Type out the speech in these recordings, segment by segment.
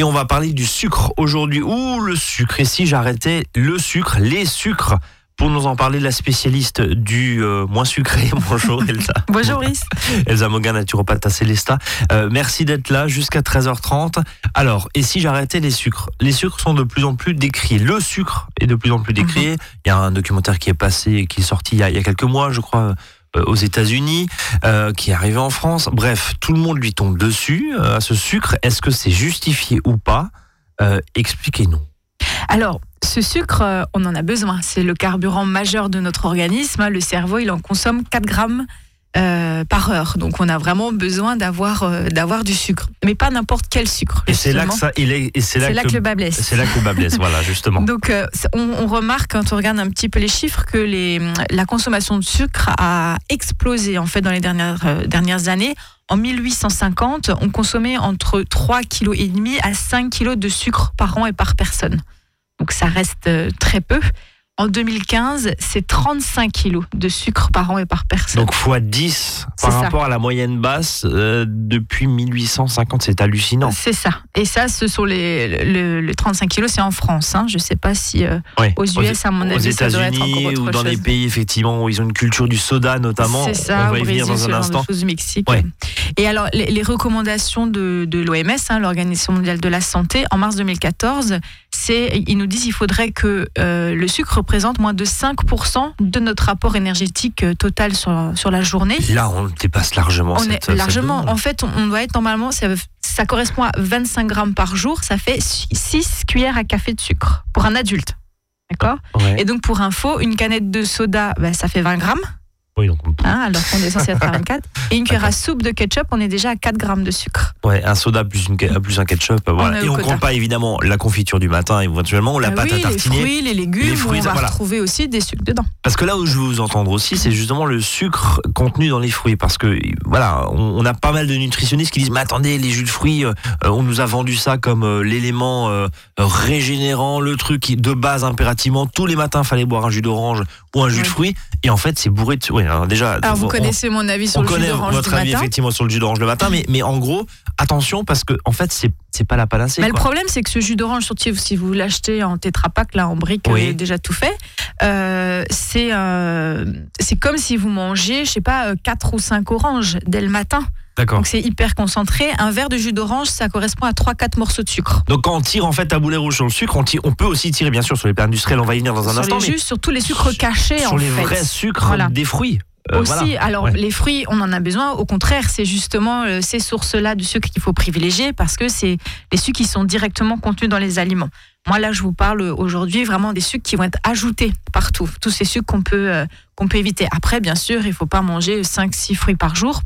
Et on va parler du sucre aujourd'hui. Ouh, le sucre. Et si j'arrêtais le sucre, les sucres? Pour nous en parler, la spécialiste du euh, moins sucré. Bonjour Elsa. Bonjour Rhys. Elsa Mogan, naturopathe à Célesta. Euh, merci d'être là jusqu'à 13h30. Alors, et si j'arrêtais les sucres? Les sucres sont de plus en plus décriés. Le sucre est de plus en plus décrié. Mhm. Il y a un documentaire qui est passé, qui est sorti il y a, il y a quelques mois, je crois, aux États-Unis, euh, qui est arrivé en France. Bref, tout le monde lui tombe dessus euh, à ce sucre. Est-ce que c'est justifié ou pas? Expliquez-nous. Alors, ce sucre, on en a besoin. C'est le carburant majeur de notre organisme. Le cerveau, il en consomme 4 grammes euh, par heure. Donc on a vraiment besoin d'avoir euh, d'avoir du sucre, mais pas n'importe quel sucre. Et c'est là que ça, il est, c'est là, que, le bas blesse. C'est là que le bas blesse, voilà justement. Donc euh, on, remarque quand on regarde un petit peu les chiffres que les, la consommation de sucre a explosé en fait dans les dernières dernières années. En 1850, on consommait entre 3,5 kg à 5 kg de sucre par an et par personne. Donc ça reste très peu. En 2015, c'est 35 kilos de sucre par an et par personne. Donc fois 10 par rapport à la moyenne basse euh, depuis 1850, c'est hallucinant. C'est ça. Et ça, ce sont les, 35 kilos, c'est en France. Hein. Je ne sais pas si euh, aux US, à mon avis, aux États-Unis ou dans les pays effectivement où ils ont une culture du soda notamment. C'est ça. On va y venir dans un instant. Chose Mexique. Et alors, les, recommandations de, l'OMS, hein, l'Organisation mondiale de la santé, en mars 2014, c'est, ils nous disent qu'il faudrait que euh, le sucre représente moins de 5% de notre rapport énergétique euh, total sur, sur la journée. Là, on dépasse largement. On est largement. En fait, on doit être normalement, ça, ça correspond à 25 grammes par jour. Ça fait 6 cuillères à café de sucre pour un adulte. D'accord? Et donc, pour info, une canette de soda, bah, ça fait 20 grammes. Hein, alors qu'on est censé être à 24. Et une cuillère à soupe de ketchup, on est déjà à 4 grammes de sucre. Ouais, un soda plus, une, plus un ketchup. Voilà. Et on ne compte pas évidemment la confiture du matin, éventuellement, la ah pâte à tartiner. Les fruits, les légumes, les fruits, on va retrouver aussi des sucres dedans. Parce que là où je veux vous entendre aussi, c'est justement le sucre contenu dans les fruits. Parce que voilà, on, a pas mal de nutritionnistes qui disent Mais attendez, les jus de fruits, euh, on nous a vendu ça comme euh, l'élément euh, régénérant, le truc de base impérativement. Tous les matins, fallait boire un jus d'orange ou un jus de fruits. Et en fait, c'est bourré de. Alors déjà. Alors vous connaissez mon avis sur le jus d'orange. On connaît votre avis effectivement sur le jus d'orange le matin, mais, mais en gros, attention parce que en fait, c'est c'est pas la panacée. Mais le problème, c'est que ce jus d'orange, surtout si vous l'achetez en tétrapac, là, en brique, oui. déjà tout fait, euh, c'est euh, c'est comme si vous mangez, je sais pas, 4 euh, ou 5 oranges dès le matin. Donc c'est hyper concentré. Un verre de jus d'orange, ça correspond à 3-4 morceaux de sucre. Donc quand on tire en fait à boulet rouge sur le sucre, on, on peut aussi tirer bien sûr sur les plats industriels, on va y venir dans un instant. Les jus, sur tous les sucres cachés sur les vrais sucres des fruits. Euh, aussi, alors les fruits, on en a besoin. Au contraire, c'est justement euh, ces sources-là de sucre qu'il faut privilégier parce que c'est les sucres qui sont directement contenus dans les aliments. Moi, là, je vous parle aujourd'hui vraiment des sucres qui vont être ajoutés partout. Tous ces sucres qu'on peut, euh, qu'on peut éviter. Après, bien sûr, il ne faut pas manger 5-6 fruits par jour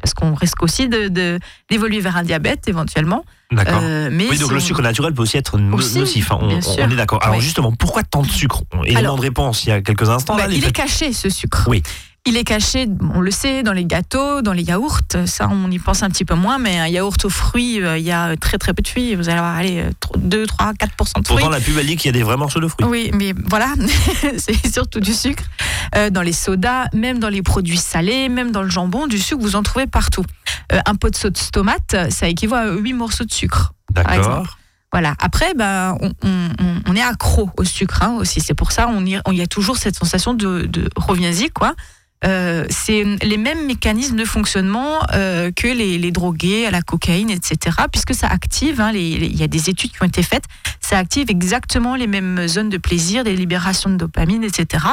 parce qu'on risque aussi de, d'évoluer vers un diabète éventuellement. D'accord. oui, donc le sucre naturel peut aussi être nocif. Hein. on, est d'accord. Alors justement, pourquoi tant de sucre? Élément de réponse il y a quelques instants. Bah, il est caché ce sucre. Oui. Il est caché, on le sait, dans les gâteaux, dans les yaourts. Ça, on y pense un petit peu moins, mais un yaourt aux fruits, euh, il y a très très peu de fruits. Vous allez avoir allez, 2, 3, 4% de fruits. Pourtant, la pub, elle dit qu'il y a des vrais morceaux de fruits. Oui, mais voilà, c'est surtout du sucre. Euh, dans les sodas, même dans les produits salés, même dans le jambon, du sucre, vous en trouvez partout. Euh, un pot de sauce tomate, ça équivaut à 8 morceaux de sucre. D'accord. Voilà. Après, ben, on, est accro au sucre hein, aussi. C'est pour ça on y, y, a toujours cette sensation de, de reviens-y, quoi. Euh, c'est les mêmes mécanismes de fonctionnement euh, que les, drogués à la cocaïne, etc. Puisque ça active, hein, il y a des études qui ont été faites, ça active exactement les mêmes zones de plaisir, des libérations de dopamine, etc.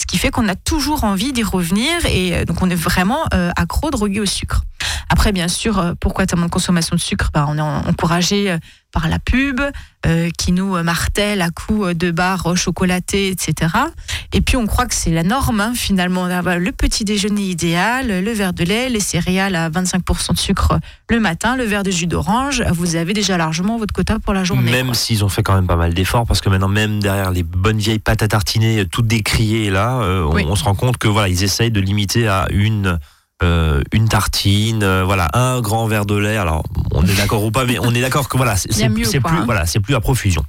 Ce qui fait qu'on a toujours envie d'y revenir et euh, donc on est vraiment accro, drogué au sucre. Après, bien sûr, pourquoi tellement de consommation de sucre? Bah, On est encouragé par la pub, euh, qui nous martèle à coups de barres chocolatées, etc. Et puis on croit que c'est la norme, hein, finalement, d'avoir le petit déjeuner idéal, le verre de lait, les céréales à 25% de sucre le matin, le verre de jus d'orange, vous avez déjà largement votre quota pour la journée. Même s'ils ont fait quand même pas mal d'efforts, parce que maintenant, même derrière les bonnes vieilles pâtes à tartiner, toutes décriées là, euh, on, on, se rend compte que voilà, ils essayent de limiter à une euh, une tartine, euh, voilà, un grand verre de lait. Alors, on est d'accord ou pas, mais on est d'accord que voilà, c'est plus, hein. voilà, c'est plus à profusion.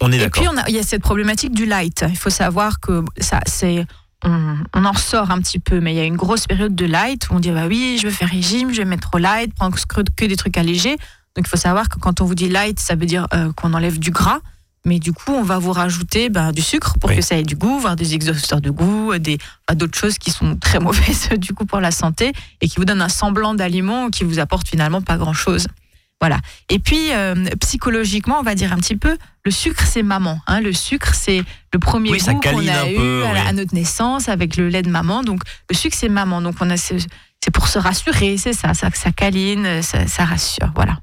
On est d'accord. Et puis, il y a cette problématique du light. Il faut savoir que ça, c'est on, en ressort un petit peu, mais il y a une grosse période de light où on dit bah oui, je veux faire régime, je vais mettre au light, prendre que des trucs allégés. Donc il faut savoir que quand on vous dit light, ça veut dire euh, qu'on enlève du gras. Mais du coup, on va vous rajouter ben, du sucre pour Oui. que ça ait du goût, voire des exhausteurs de goût, des enfin, d'autres choses qui sont très mauvaises du coup pour la santé et qui vous donnent un semblant d'aliment qui vous apporte finalement pas grand chose. Voilà. Et puis euh, psychologiquement, on va dire un petit peu, le sucre c'est maman. Hein. Le sucre c'est le premier Oui, goût qu'on a eu peu, à, la- oui. à notre naissance avec le lait de maman. Donc le sucre c'est maman. Donc on a ce- c'est pour se rassurer, c'est ça, ça, ça câline, ça, ça rassure, voilà.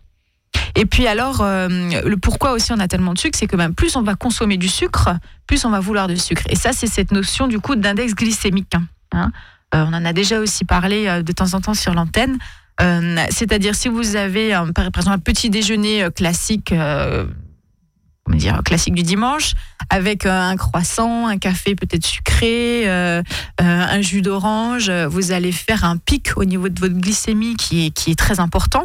Et puis alors, euh, le pourquoi aussi on a tellement de sucre, c'est que ben, plus on va consommer du sucre, plus on va vouloir de sucre. Et ça, c'est cette notion du coup d'index glycémique. hein. Hein. Euh, on en a déjà aussi parlé euh, de temps en temps sur l'antenne. C'est-à-dire si vous avez par exemple un petit déjeuner classique, classique du dimanche, avec un croissant, un café peut-être sucré, un jus d'orange, vous allez faire un pic au niveau de votre glycémie qui est très important.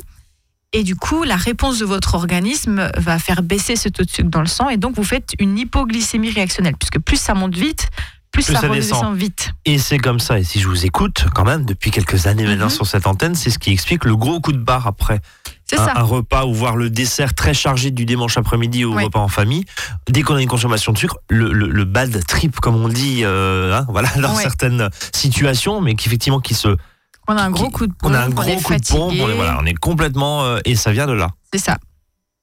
Et du coup, la réponse de votre organisme va faire baisser ce taux de sucre dans le sang. Et donc, vous faites une hypoglycémie réactionnelle. Puisque plus ça monte vite, plus, Plus ça, ça redescend descend. vite. Et c'est comme ça. Et si je vous écoute, quand même, depuis quelques années maintenant Mhm. sur cette antenne, c'est ce qui explique le gros coup de barre après un, ça. un repas ou voir le dessert très chargé du dimanche après-midi ou Oui. repas en famille. Dès qu'on a une consommation de sucre, le, le, le bad trip, comme on dit, euh, hein, voilà, dans Ouais. certaines situations, mais qu'effectivement qui se, On a un gros coup de on pompe, a un on gros est coup de pompe, on est, voilà, on est complètement, euh, et ça vient de là. C'est ça.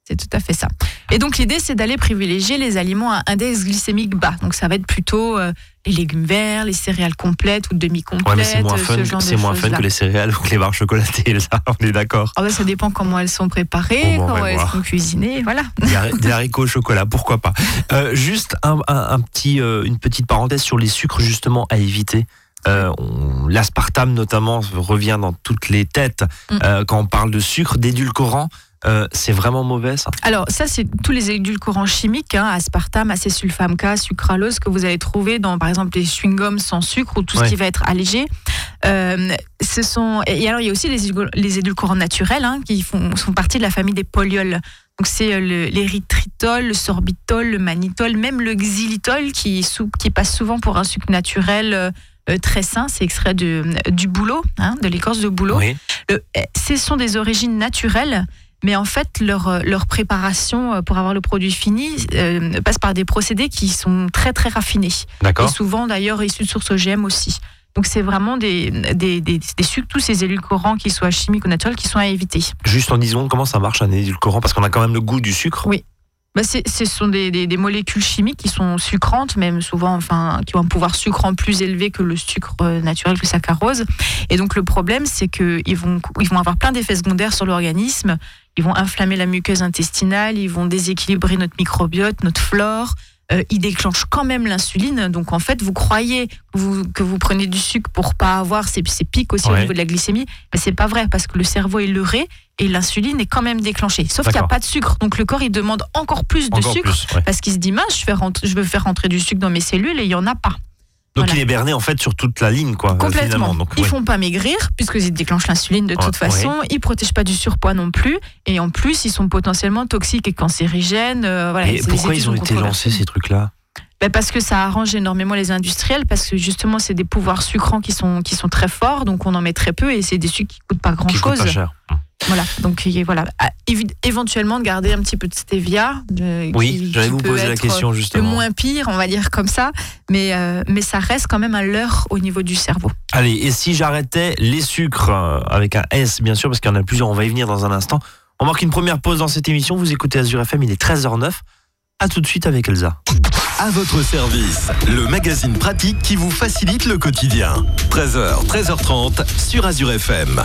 C'est tout à fait ça. Et donc l'idée, c'est d'aller privilégier les aliments à index glycémique bas. Donc ça va être plutôt euh, les légumes verts, les céréales complètes ou demi-complètes, Ouais, c'est moins euh, fun, ce c'est moins fun choses-là. que les céréales ou que les barres chocolatées, ça, on est d'accord. Ah bah, ça dépend comment elles sont préparées, bon, on comment elles voir. sont cuisinées, voilà. Des hari- des haricots au chocolat, pourquoi pas. Euh, juste un, un- un petit, euh, une petite parenthèse sur les sucres justement à éviter. Euh, L'aspartame notamment revient dans toutes les têtes Mm. euh, quand on parle de sucre, d'édulcorant. euh, c'est vraiment mauvais ça? Alors ça, c'est tous les édulcorants chimiques, hein, aspartame, acésulfame K, sucralose, que vous allez trouver dans, par exemple, les chewing-gums sans sucre ou tout Ouais. ce qui va être allégé. Euh, ce sont et alors il y a aussi les, édul- les édulcorants naturels hein, qui font, sont partie de la famille des polyols. Donc c'est le- l'érythritol, le sorbitol, le mannitol, même le xylitol qui, passe souvent pour un sucre naturel très sain. C'est extrait de, du bouleau, hein, de l'écorce de bouleau. Oui. Le- eh, ce sont des origines naturelles, mais en fait, leur, euh, leur préparation euh, pour avoir le produit fini euh, passe par des procédés qui sont très très raffinés. Et D'accord. souvent d'ailleurs issus de sources OGM aussi. Donc c'est vraiment des, des, des, des sucres, tous ces édulcorants, qu'ils soient chimiques ou naturels, qui sont à éviter. Juste en 10 secondes, comment ça marche un édulcorant? Parce qu'on a quand même le goût du sucre. Oui. Bah, ce sont des, des, des molécules chimiques qui sont sucrantes, même souvent, enfin, qui ont un pouvoir sucrant plus élevé que le sucre euh, naturel, le saccharose. Et donc le problème, c'est qu'ils vont, ils vont avoir plein d'effets secondaires sur l'organisme. Ils vont inflammer la muqueuse intestinale, ils vont déséquilibrer notre microbiote, notre flore. Euh, ils déclenchent quand même l'insuline. Donc en fait, vous croyez que vous, que vous prenez du sucre pour pas avoir ces, ces pics aussi au niveau de la glycémie, mais c'est pas vrai parce que le cerveau est leurré et l'insuline est quand même déclenchée. Sauf qu'il n'y a pas de sucre, donc le corps il demande encore plus de Encore sucre plus. ouais. parce qu'il se dit mince, je, fais rentrer- je veux faire rentrer du sucre dans mes cellules et il y en a pas. Donc Voilà. il est berné en fait sur toute la ligne, quoi. euh, Complètement. Donc, Ils ouais. font pas maigrir puisqu'ils déclenchent l'insuline de toute Ouais, façon. Ils protègent pas du surpoids non plus et en plus ils sont potentiellement toxiques et cancérigènes. euh, voilà, Et pourquoi ils ont été lancés ces trucs-là? Ben, parce que ça arrange énormément les industriels, parce que justement, c'est des pouvoirs sucrants qui sont, qui sont très forts, donc on en met très peu et c'est des sucres qui coûtent pas grand qui coûtent chose. pas cher. Voilà, donc voilà. Éventuellement, de garder un petit peu de stevia. de- Oui, qui- j'allais vous poser la question Le justement. moins pire, on va dire comme ça, mais, euh, mais ça reste quand même un leurre au niveau du cerveau. Allez, et si j'arrêtais les sucres euh, avec un S, bien sûr, parce qu'il y en a plusieurs, on va y venir dans un instant. On marque une première pause dans cette émission. Vous écoutez Azure FM, il est 13h09. À tout de suite avec Elsa. À votre service, le magazine pratique qui vous facilite le quotidien. 13h, 13h30 sur Azure FM.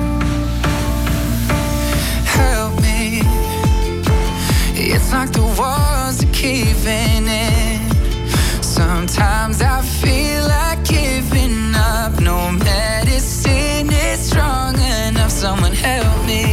It's like the walls are caving in. Sometimes I feel like giving up. No medicine is strong enough. Someone help me.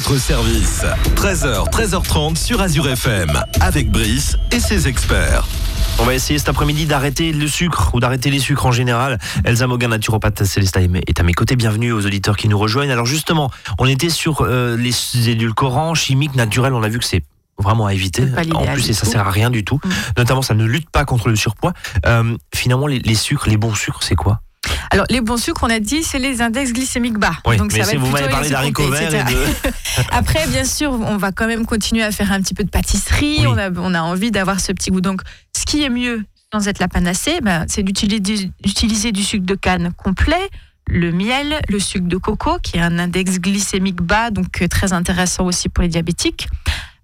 Votre service. 13h, 13h30 sur Azure FM. Avec Brice et ses experts. On va essayer cet après-midi d'arrêter le sucre ou d'arrêter les sucres en général. Elsa Mogan, naturopathe Célesta est à mes côtés. Bienvenue aux auditeurs qui nous rejoignent. Alors justement, on était sur euh, les édulcorants chimiques naturels. On a vu que c'est vraiment à éviter. En plus, et ça tout. sert à rien du tout. Mm. Notamment, ça ne lutte pas contre le surpoids. Euh, finalement, les, les sucres, les bons sucres, c'est quoi? Alors, les bons sucres, on a dit, c'est les index glycémiques bas. Oui, Donc, mais ça va si être vous m'avez parlé d'haricots verts et de... Après, bien sûr, on va quand même continuer à faire un petit peu de pâtisserie. Oui. On, a, on a envie d'avoir ce petit goût. Donc, ce qui est mieux, sans être la panacée, ben, c'est d'utiliser du sucre de canne complet, le miel, le sucre de coco, qui a un index glycémique bas, donc euh, très intéressant aussi pour les diabétiques.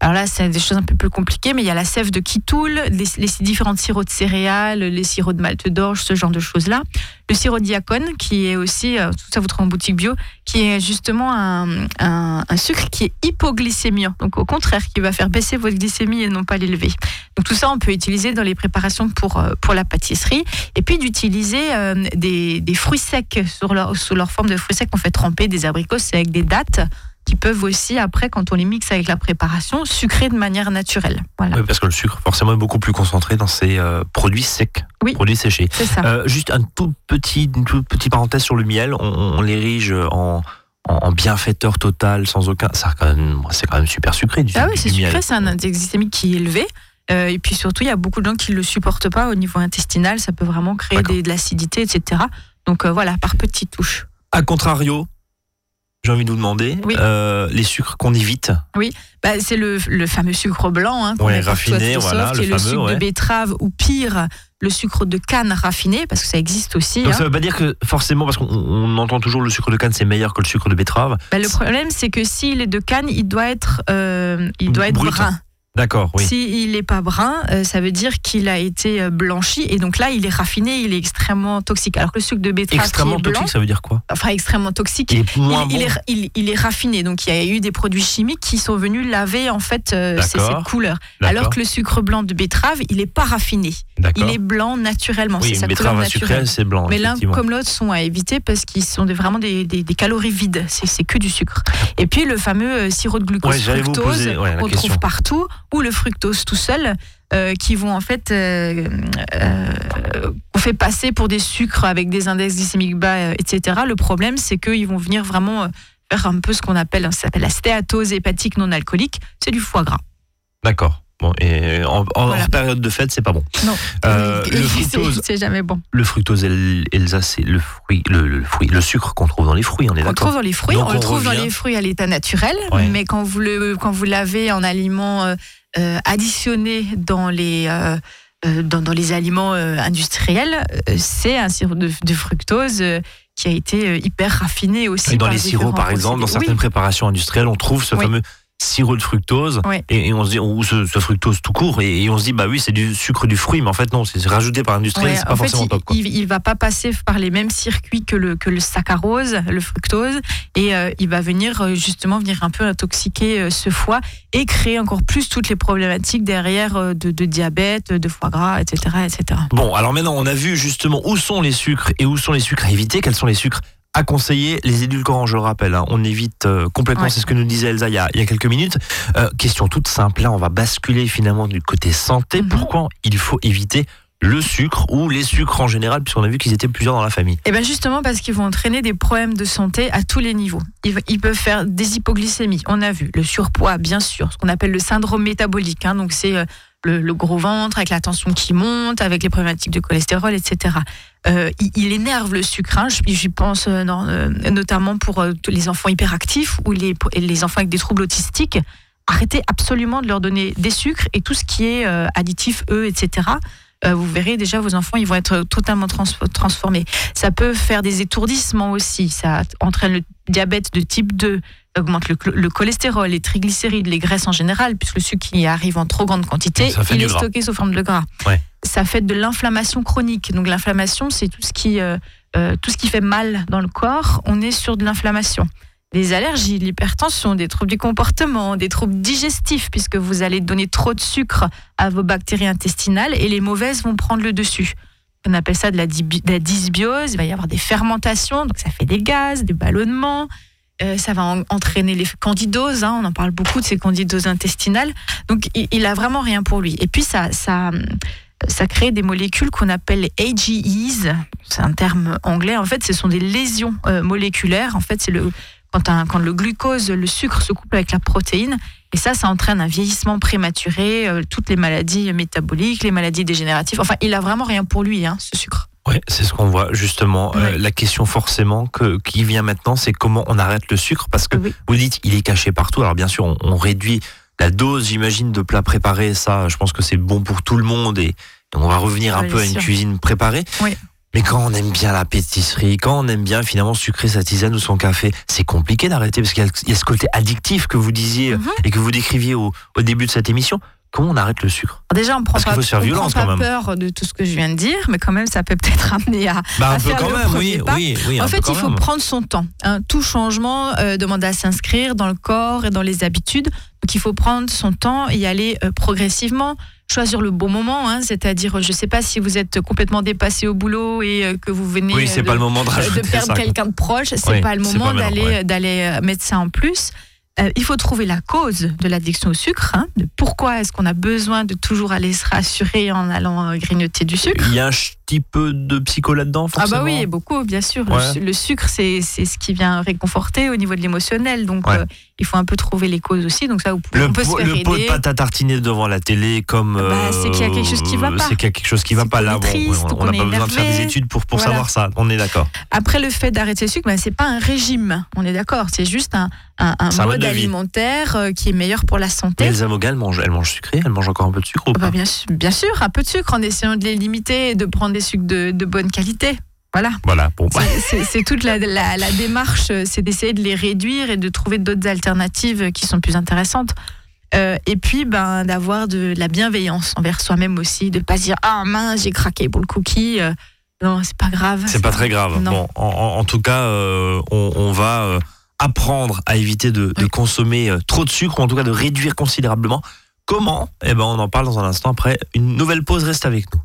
Alors là, c'est des choses un peu plus compliquées, mais il y a la sève de kitoul, les, les différents sirops de céréales, les sirops de malte d'orge, ce genre de choses-là. Le sirop diacone, qui est aussi, euh, tout ça vous trouve en boutique bio, qui est justement un, sucre qui est hypoglycémiant. Donc au contraire, qui va faire baisser votre glycémie et non pas l'élever. Donc tout ça, on peut utiliser dans les préparations pour, euh, pour la pâtisserie. Et puis d'utiliser euh, des, fruits secs leur, sous leur forme de fruits secs. On fait tremper des abricots secs, des dattes qui peuvent aussi, après, quand on les mixe avec la préparation, sucrer de manière naturelle. Voilà, Oui, parce que le sucre, forcément, est beaucoup plus concentré dans ces euh, produits secs, Oui. produits séchés. ça. Euh, juste un tout petit, une toute petite parenthèse sur le miel. On, on l'érige en, en, en bienfaiteur total, sans aucun. Quand c'est quand même super sucré du, Ah oui, c'est sucré, c'est un index glycémique qui est élevé. Euh, et puis surtout, il y a beaucoup de gens qui ne le supportent pas au niveau intestinal. Ça peut vraiment créer des- de l'acidité, etc. Donc euh, voilà, par petites touches. A contrario, j'ai envie de vous demander, Oui. euh, les sucres qu'on évite. Bah, c'est le, le fameux sucre blanc hein, qu'on Ouais, raffiné, voilà, le est le fameux, sucre ouais. de betterave ou pire, le sucre de canne raffiné, parce que ça existe aussi. Donc hein. ça veut pas dire que forcément, parce qu'on on entend toujours le sucre de canne c'est meilleur que le sucre de betterave. Bah, le problème, c'est que s'il est de canne, il doit être, euh, il doit être Brut. brun. D'accord, oui. S'il n'est pas brun, euh, ça veut dire qu'il a été euh, blanchi et donc là, il est raffiné, il est extrêmement toxique. Alors que le sucre de betterave Extrêmement qui est blanc, toxique, ça veut dire quoi? Enfin extrêmement toxique, Il est moins il, est, il- il est raffiné. Donc il y a eu des produits chimiques qui sont venus laver en fait euh, ces- cette couleur. Alors que le sucre blanc de betterave, il n'est pas raffiné. Il est blanc naturellement. Oui, c'est sa betterave naturelle. c'est blanc. Mais l'un comme l'autre sont à éviter parce qu'ils sont des- vraiment des, des- des calories vides. C'est que du sucre. Et puis le fameux sirop de glucose Ouais, fructose poser, ouais, question. trouve partout ou le fructose tout seul euh, qui vont en fait euh, euh, qu'on fait passer pour des sucres avec des index glycémiques bas, etc. Le problème c'est qu'ils vont venir vraiment faire un peu ce qu'on appelle, ça s'appelle la stéatose hépatique non alcoolique. C'est du foie gras. D'accord. Bon, et en, en Voilà. hors période de fête, c'est pas bon. Non. Euh, le fructose, c'est jamais bon. le fructose El- Elsa, c'est le fruit, le, le fruit, le sucre qu'on trouve dans les fruits, on est On le trouve d'accord. dans les fruits, Donc on le on trouve dans les fruits à l'état naturel, Ouais. mais quand vous le quand vous l'avez en aliment additionné dans les euh, euh, dans, dans les aliments euh, industriels, euh, c'est un sirop de, de fructose euh, qui a été euh, hyper raffiné aussi. Et dans par les sirops, par exemple, dans certaines préparations industrielles, on trouve ce Oui. fameux sirop de fructose Ouais. et, et on se dit ou ce, ce fructose tout court et, et on se dit bah oui c'est du sucre du fruit mais en fait non c'est rajouté par l'industriel Ouais, c'est pas fait, forcément il, top quoi. il, il va pas passer par les mêmes circuits que le, que le saccharose, le fructose, et euh, il va venir euh, justement venir un peu intoxiquer euh, ce foie et créer encore plus toutes les problématiques derrière euh, de, de diabète, de foie gras, etc., etc. Bon, alors maintenant, on a vu justement où sont les sucres et où sont les sucres à éviter, quels sont les sucres à conseiller. Les édulcorants, je le rappelle, hein, on évite euh, complètement, Ouais. c'est ce que nous disait Elsa il y a, il y a quelques minutes. Euh, question toute simple, là, on va basculer finalement du côté santé. Mhm. Pourquoi il faut éviter le sucre ou les sucres en général, puisqu'on a vu qu'ils étaient plusieurs dans la famille Et bien justement parce qu'ils vont entraîner des problèmes de santé à tous les niveaux. Ils, peuvent faire des hypoglycémies, on a vu, le surpoids bien sûr, ce qu'on appelle le syndrome métabolique. hein. donc c'est euh, le, gros ventre avec la tension qui monte, avec les problématiques de cholestérol, etc. Euh, il, énerve le sucre. hein. J'y pense euh, notamment pour les enfants hyperactifs ou les, les enfants avec des troubles autistiques. Arrêtez absolument de leur donner des sucres et tout ce qui est additif, eux, etc. Euh, vous verrez déjà vos enfants, ils vont être totalement trans- transformés. Ça peut faire des étourdissements aussi. Ça entraîne le diabète de type 2, ça augmente le, le cholestérol, les triglycérides, les graisses en général, puisque le sucre qui arrive en trop grande quantité, il est gras. stocké sous forme de gras. Ouais. Ça fait de l'inflammation chronique. Donc l'inflammation, c'est tout ce qui euh, euh, tout ce qui fait mal dans le corps. On est sur de l'inflammation. Les allergies, l'hypertension, des troubles du comportement, des troubles digestifs, puisque vous allez donner trop de sucre à vos bactéries intestinales et les mauvaises vont prendre le dessus. On appelle ça de la, dysbiose. Il va y avoir des fermentations, donc ça fait des gaz, des ballonnements. Euh, ça va en- entraîner les candidoses. hein, on en parle beaucoup de ces candidoses intestinales. Donc, il, il a vraiment rien pour lui. Et puis, ça crée des molécules qu'on appelle les AGEs. C'est un terme anglais. En fait, ce sont des lésions euh, moléculaires. En fait, c'est le quand, un- quand le glucose, le sucre se couple avec la protéine. Et ça, ça entraîne un vieillissement prématuré, euh, toutes les maladies métaboliques, les maladies dégénératives. Enfin, il a vraiment rien pour lui, hein, ce sucre. Ouais, c'est ce qu'on voit justement. Euh, la question forcément que, qui vient maintenant, c'est comment on arrête le sucre parce que Oui. vous dites il est caché partout. Alors bien sûr, on, on réduit la dose, j'imagine, de plats préparés. Ça, je pense que c'est bon pour tout le monde et, on va revenir un peu à une sûr. cuisine préparée. Oui. Mais quand on aime bien la pâtisserie, quand on aime bien finalement sucrer sa tisane ou son café, c'est compliqué d'arrêter parce qu'il y, a- il y a ce côté addictif que vous disiez Mhm. et que vous décriviez au, au début de cette émission. Comment on arrête le sucre déjà, on prend Parce pas, faut faire on violence, prend quand pas même. peur de tout ce que je viens de dire, mais quand même, ça peut peut-être amener à, Bah À faire quand le même, premier oui, pas. oui, oui. un En fait, il faut même. prendre son temps. hein. Tout changement euh, demande à s'inscrire dans le corps et dans les habitudes. Donc, il faut prendre son temps et y aller euh, progressivement. Choisir le bon moment, hein, c'est-à-dire, je ne sais pas si vous êtes complètement dépassé au boulot et euh, que vous venez Oui, de, pas le moment de de perdre quelqu'un de proche. C'est Oui, pas le moment d'aller ouais. d'aller mettre ça en plus. Euh, il faut trouver la cause de l'addiction au sucre. hein, de pourquoi est-ce qu'on a besoin de toujours aller se rassurer en allant euh, grignoter du sucre? Petit peu de psycho là-dedans, ah bah oui, beaucoup, bien sûr. Le Ouais. Le, sucre, c'est ce qui vient réconforter au niveau de l'émotionnel. Donc, Ouais. euh, il faut un peu trouver les causes aussi. Donc ça, vous pouvez, Le, on peut se pot, faire le pot de pâte à tartiner devant la télé, comme. Bah, euh, c'est qu'il y a quelque chose qui va pas. C'est qu'il y a quelque chose qui va pas là. bon, on n'a pas besoin de faire des études pour, pour Voilà. savoir ça. On est d'accord. Après, le fait d'arrêter le sucre, bah, c'est pas un régime. On est d'accord. C'est juste un, un, mode alimentaire euh, qui est meilleur pour la Mais santé. Elsa Moga, elle mange, elle mange sucré, elle mange encore un peu de sucre ou Ah bah, pas? bien, sûr, bien sûr, un peu de sucre en essayant de les limiter et de prendre des sucres de, de bonne qualité. Voilà. Voilà, bon, bah, C'est- toute la, la- la démarche, euh, c'est d'essayer de les réduire et de trouver d'autres alternatives qui sont plus intéressantes. Euh, et puis, ben, d'avoir de, la bienveillance envers soi-même aussi, de pas se dire ah mince j'ai craqué pour le cookie. Euh, non, c'est pas grave. C'est pas très grave. Non. Bon, en, tout cas, euh, on, on va apprendre à éviter de, de Oui. consommer trop de sucre, ou en tout cas de réduire considérablement. Comment? Eh ben, on en parle dans un instant après une nouvelle pause. Reste avec nous.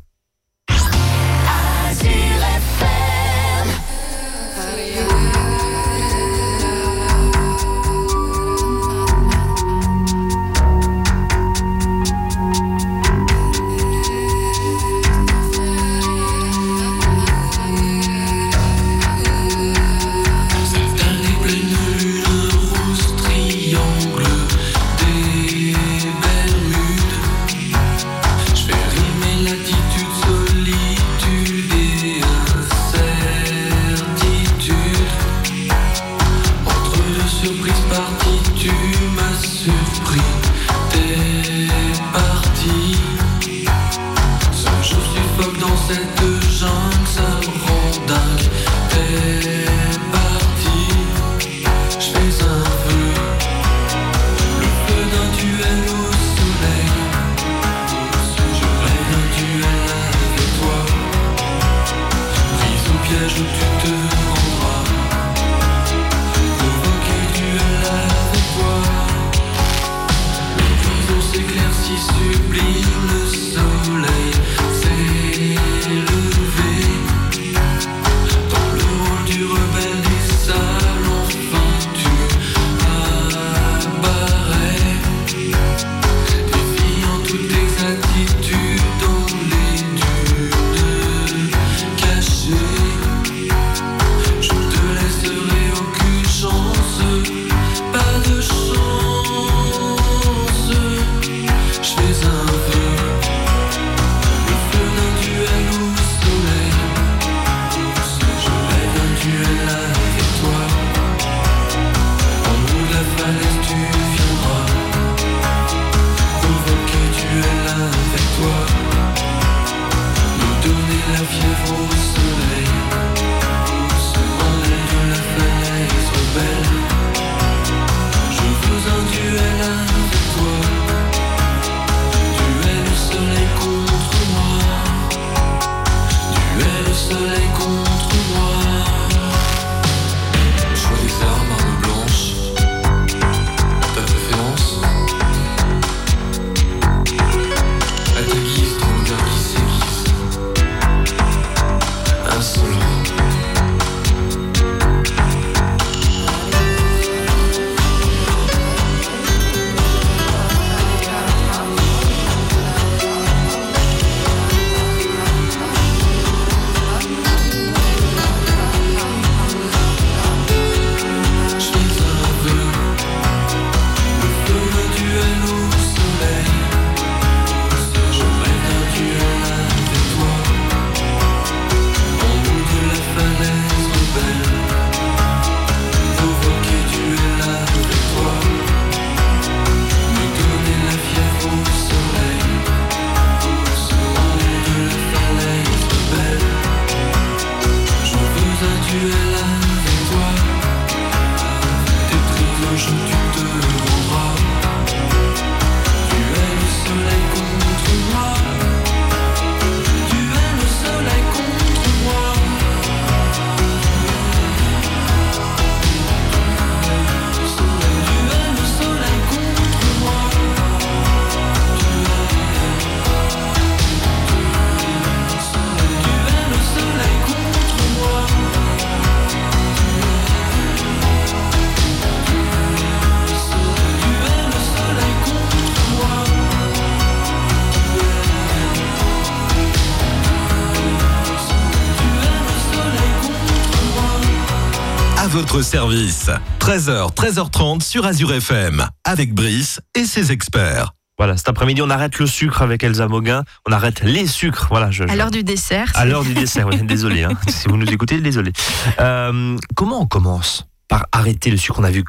Votre service. 13h, 13h30 sur Azure FM. Avec Brice et ses experts. Voilà, cet après-midi, on arrête le sucre avec Elsa Moguin. On arrête les sucres. Voilà, je, À l'heure du dessert. à l'heure du dessert. ouais, désolé, hein. si vous nous écoutez, désolé. Euh, comment on commence Par arrêter le sucre? On a vu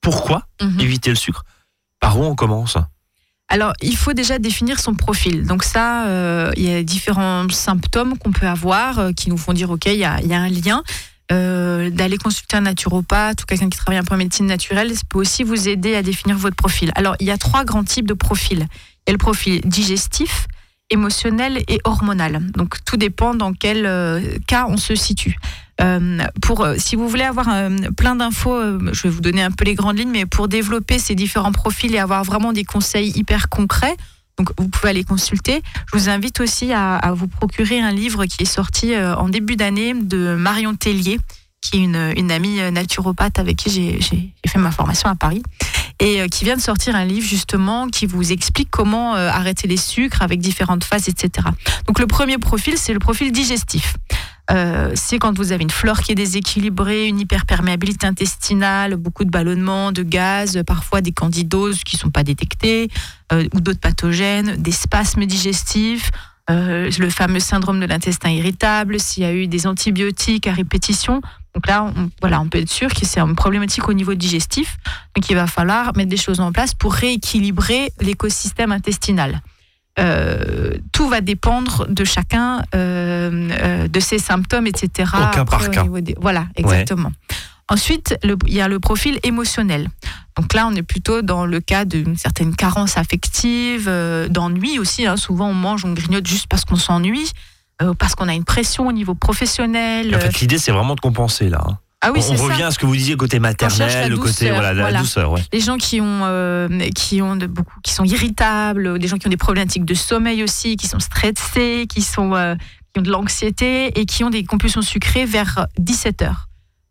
pourquoi Mhm. éviter le sucre? Par où on commence? Alors, il faut déjà définir son profil. Donc ça, euh, il y a différents symptômes qu'on peut avoir euh, qui nous font dire, OK, il y a, il y a un lien. Euh, d'aller consulter un naturopathe ou quelqu'un qui travaille un peu en médecine naturelle, ça peut aussi vous aider à définir votre profil. Alors, il y a trois grands types de profils. Il y a le profil digestif, émotionnel et hormonal. Donc, tout dépend dans quel euh, cas on se situe. Euh, pour, si vous voulez avoir plein d'infos, je vais vous donner un peu les grandes lignes, mais pour développer ces différents profils et avoir vraiment des conseils hyper concrets, donc vous pouvez aller consulter. Je vous invite aussi à, vous procurer un livre qui est sorti euh, en début d'année de Marion Tellier, qui est une, une amie euh, naturopathe avec qui j'ai- fait ma formation à Paris, et euh, qui vient de sortir un livre justement qui vous explique comment arrêter les sucres avec différentes phases, etc. Donc le premier profil, c'est le profil digestif. Euh, c'est quand vous avez une flore qui est déséquilibrée, une hyperperméabilité intestinale, beaucoup de ballonnements, de gaz, parfois des candidoses qui ne sont pas détectées, euh, ou d'autres pathogènes, des spasmes digestifs, euh, le fameux syndrome de l'intestin irritable, s'il y a eu des antibiotiques à répétition. Donc là, on, voilà, on peut être sûr que c'est une problématique au niveau digestif. Donc il va falloir mettre des choses en place pour rééquilibrer l'écosystème intestinal. Euh, tout va dépendre de chacun, euh, euh, de ses symptômes, etc. Au cas par cas. des- Voilà, exactement. Ensuite, le- il y a le profil émotionnel. Donc là, on est plutôt dans le cas d'une certaine carence affective, euh, d'ennui aussi. hein. Souvent, on mange, on grignote juste parce qu'on s'ennuie, euh, parce qu'on a une pression au niveau professionnel. En fait, l'idée, c'est vraiment de compenser là. hein. Ah oui, on ça. revient à ce que vous disiez côté maternel, le côté voilà, la douceur. Ouais. les gens qui ont euh, qui ont de beaucoup qui sont irritables, des gens qui ont des problématiques de sommeil aussi, qui sont stressés, qui sont euh, qui ont de l'anxiété et qui ont des compulsions sucrées vers 17 heures.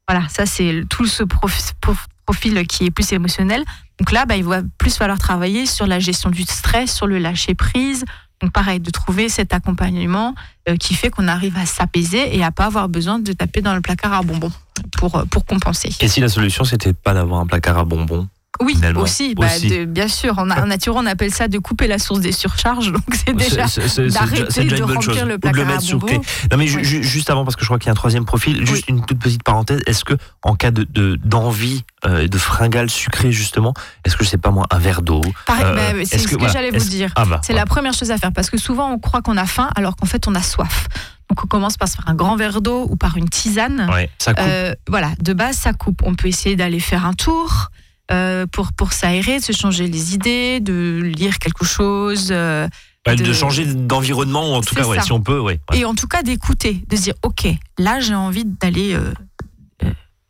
Voilà, ça c'est tout ce prof- prof- profil qui est plus émotionnel. Donc là, bah, il va plus falloir travailler sur la gestion du stress, sur le lâcher prise. Donc pareil, de trouver cet accompagnement euh, qui fait qu'on arrive à s'apaiser et à pas avoir besoin de taper dans le placard à bonbons pour, euh, pour compenser. Et si la solution, c'était pas d'avoir un placard à bonbons? Oui, Finalement, aussi, bah, aussi. de- bien sûr. En, en nature, on appelle ça de couper la source des surcharges. Donc c'est déjà d'arrêter de remplir chose. le Ou de placard à mettre clé. Non mais ju- juste avant parce que je crois qu'il y a un troisième profil, juste une toute petite parenthèse. Est-ce que en cas de de- d'envie euh, de fringales sucrées justement, est-ce que je sais pas moi un verre d'eau Pareil, Euh, bah, c'est ce que- voilà, j'allais vous dire. Ah bah. C'est la première chose à faire parce que souvent on croit qu'on a faim alors qu'en fait on a soif. Donc on commence par un grand verre d'eau ou par une tisane. Ouais, ça coupe. Euh, voilà, de base ça coupe. On peut essayer d'aller faire un tour euh, pour pour s'aérer, de se changer les idées, de lire quelque chose. euh, de... de- changer d'environnement en tout cas ouais, si on peut ouais. ouais. Et en tout cas d'écouter, de se dire ok, là j'ai envie d'aller euh,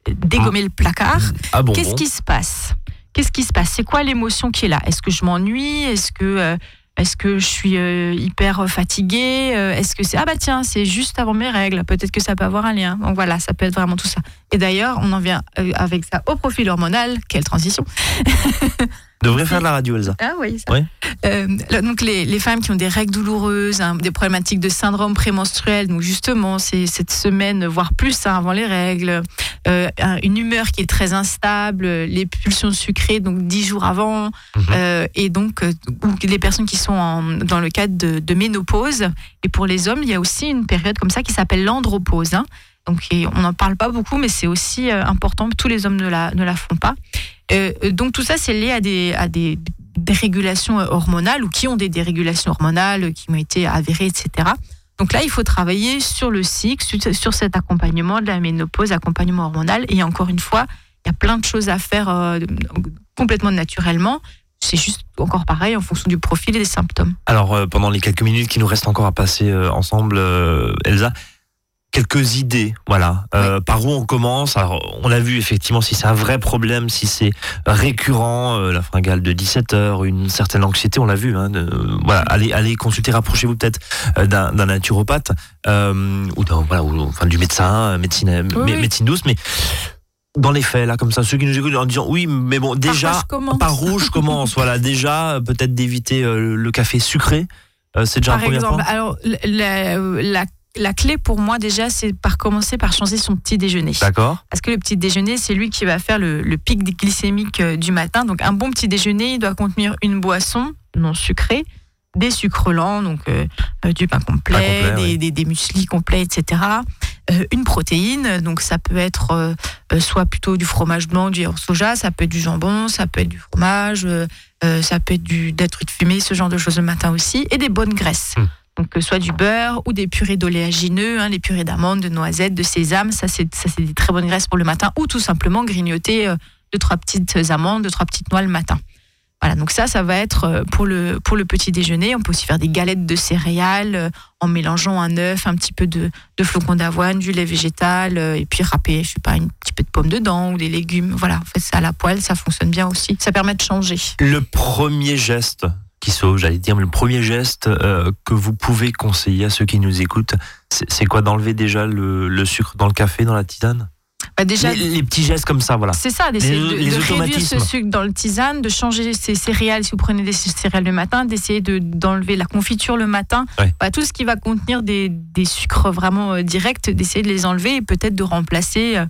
dégommer le placard. Ah bon. Qu'est-ce bon. qui se passe? Qu'est-ce qui se passe? C'est quoi l'émotion qui est là? Est-ce que je m'ennuie? Est-ce que est-ce que je suis euh, hyper fatiguée Euh, Est-ce que c'est ah bah tiens c'est juste avant mes règles Peut-être que ça peut avoir un lien. Donc voilà, ça peut être vraiment tout ça. Et d'ailleurs, on en vient euh, avec ça au profil hormonal. Quelle transition Devrait faire de la radio Elsa. Ah oui. Ça. Euh, donc les, les femmes qui ont des règles douloureuses, hein, des problématiques de syndrome prémenstruel, donc justement c'est cette semaine voire plus hein, avant les règles, euh, un- une humeur qui est très instable, les pulsions sucrées donc dix jours avant, Mhm. euh, et donc ou les personnes qui sont en- dans le cadre de, de ménopause. Et pour les hommes, il y a aussi une période comme ça qui s'appelle l'andropause. hein. Donc on n'en parle pas beaucoup, mais c'est aussi euh, important. Tous les hommes ne la, ne la font pas. Euh, euh, donc tout ça, c'est lié à des, à des dérégulations hormonales ou qui ont des dérégulations hormonales qui ont été avérées, etc. Donc là, il faut travailler sur le cycle, sur, cet accompagnement de la ménopause, accompagnement hormonal. Et encore une fois, il y a plein de choses à faire complètement naturellement. C'est juste encore pareil en fonction du profil et des symptômes. Alors pendant les quelques minutes qui nous restent encore à passer ensemble Elsa quelques idées, voilà. Euh, Par où on commence Alors, on a vu effectivement si c'est un vrai problème, si c'est récurrent, euh, la fringale de 17 heures, une certaine anxiété, on l'a vu. Hein, de- voilà, allez, allez consulter, rapprochez-vous peut-être euh, d'un naturopathe ou, d'un- voilà, ou enfin du médecin, médecine, Oui, mé- oui. médecine douce, mais dans les faits là, comme ça, ceux qui nous écoutent en disant oui, mais bon, déjà par où je commence Voilà, déjà peut-être d'éviter euh, le café sucré. Euh, c'est déjà un premier exemple, point. alors la, la, la clé pour moi déjà, c'est par commencer par changer son petit déjeuner. D'accord. Parce que le petit déjeuner, c'est lui qui va faire le, le pic glycémique euh, du matin. Donc un bon petit déjeuner, il doit contenir une boisson non sucrée, des sucres lents, donc euh, euh, du pain complet, Pain complet, des, oui. des, des mueslis complets, etc. Euh, une protéine, donc ça peut être euh, soit plutôt du fromage blanc, du soja, ça peut être du jambon, ça peut être du fromage, ça peut être du, des trucs fumés, ce genre de choses le matin aussi, et des bonnes graisses. Hmm. Donc, soit du beurre ou des purées d'oléagineux, hein, les purées d'amandes, de noisettes, de sésame, ça c'est ça c'est des très bonnes graisses pour le matin, ou tout simplement grignoter euh, deux trois petites amandes, deux trois petites noix le matin. Voilà, donc ça, ça va être euh, pour le, pour le petit déjeuner. On peut aussi faire des galettes de céréales euh, en mélangeant un œuf, un petit peu de, de flocons d'avoine, du lait végétal, euh, et puis râper, je sais pas, un petit peu de pommes dedans ou des légumes. Voilà, en fait, ça à la poêle, ça fonctionne bien aussi. Ça permet de changer. Le premier geste qui sauve, j'allais dire, mais le premier geste euh, que vous pouvez conseiller à ceux qui nous écoutent, c'est quoi? D'enlever déjà le, le sucre dans le café, dans la tisane? Bah, déjà, les, les petits gestes comme ça, voilà. C'est ça, d'essayer de, les de réduire ce sucre dans le tisane, de changer ses céréales si vous prenez des céréales le matin, d'essayer de- d'enlever la confiture le matin. Ouais. Bah, tout ce qui va contenir des, des sucres vraiment euh, directs, d'essayer de les enlever et peut-être de remplacer, euh,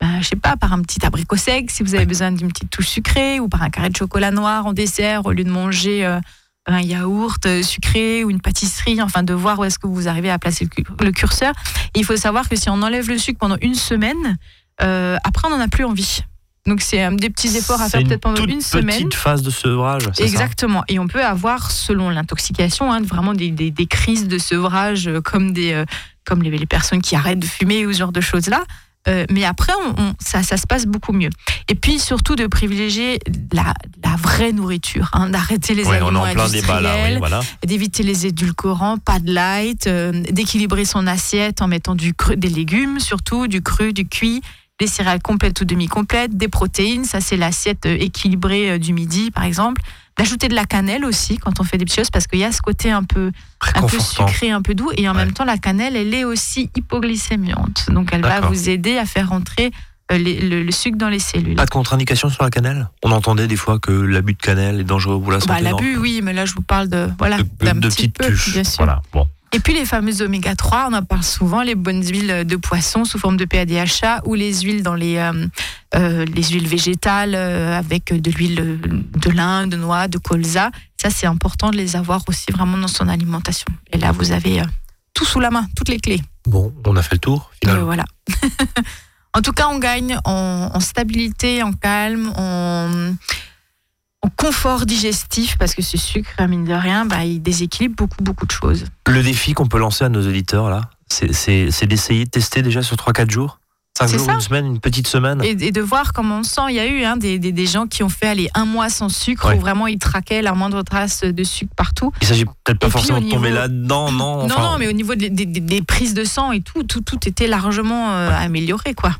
bah, je sais pas, par un petit abricot sec si vous avez besoin d'une petite touche sucrée ou par un carré de chocolat noir en dessert au lieu de manger euh, un yaourt euh, sucré ou une pâtisserie, enfin de voir où est-ce que vous arrivez à placer le, cu- le curseur. Et il faut savoir que si on enlève le sucre pendant une semaine, euh, après on n'en a plus envie. Donc c'est euh, des petits efforts à faire une peut-être pendant une semaine. petite phase de sevrage, ça? Exactement. Et on peut avoir, selon l'intoxication, hein, vraiment des, des- des crises de sevrage comme, des, comme les, les personnes qui arrêtent de fumer ou ce genre de choses-là. Euh, mais après, on, on- ça, ça se passe beaucoup mieux. Et puis surtout de privilégier la, la vraie nourriture, hein, d'arrêter les Ouais, on aliments en plein débat là, oui, industriels, voilà. d'éviter les édulcorants, pas de light, euh, d'équilibrer son assiette en mettant du cru, des légumes surtout, du cru, du cuit, des céréales complètes ou demi-complètes, des protéines, ça c'est l'assiette euh, équilibrée euh, du midi par exemple. D'ajouter de la cannelle aussi quand on fait des choses parce qu'il y a ce côté un peu, un peu Réconfortant. sucré, un peu doux et en Ouais. même temps la cannelle elle est aussi hypoglycémiante. Donc elle va vous aider à faire rentrer euh, les- le, le sucre dans les cellules. Pas de contre-indication sur la cannelle? On entendait des fois que l'abus de cannelle est dangereux pour la santé. Bah, l'abus, oui, mais là je vous parle de voilà de, de petit petites peu, tuches. bien sûr. Voilà. Bon. Et puis les fameuses oméga 3, on en parle souvent, les bonnes huiles de poisson sous forme de PADHA ou les huiles dans les, euh, euh, les huiles végétales euh, avec de l'huile de lin, de noix, de colza. Ça, c'est important de les avoir aussi vraiment dans son alimentation. Et là, vous avez tout sous la main, toutes les clés. Bon, on a fait le tour, finalement. voilà. en tout cas, on gagne en, en stabilité, en calme, en, confort digestif parce que ce sucre, mine de rien, bah, il déséquilibre beaucoup, beaucoup de choses. Le défi qu'on peut lancer à nos auditeurs, là, c'est- d'essayer de tester déjà sur 3-4 jours? 5 C'est jours, ça. une semaine, une petite semaine? Et, et de voir comment on se sent. Il y a eu hein, des, des, des gens qui ont fait aller un mois sans sucre, Ouais. où vraiment ils traquaient la moindre trace de sucre partout. Il s'agit peut-être pas puis, forcément de tomber là-dedans, non? Enfin, non, non, mais au niveau des, des- des- des prises de sang et tout, tout, tout était largement euh, amélioré, quoi.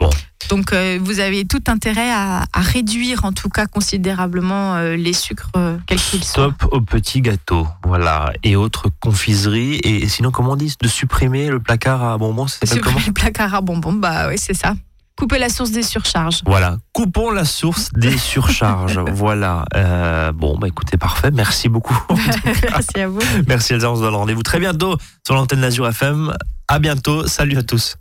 Bon. Donc euh, vous avez tout intérêt à, à réduire en tout cas considérablement euh, les sucres, euh, quels qu'ils soient. Stop au petit gâteau, voilà, et autres confiseries. Et sinon, comment on dit De supprimer le placard à bonbons, Supprimer le placard à bonbons, bah oui, c'est ça. Couper la source des surcharges. Voilà, coupons la source des surcharges. voilà. Euh, bon, bah écoutez, parfait. Merci beaucoup. Merci à vous. Merci Elsa, on se donne rendez-vous très bientôt sur l'antenne d'Azur FM. À bientôt. Salut à tous.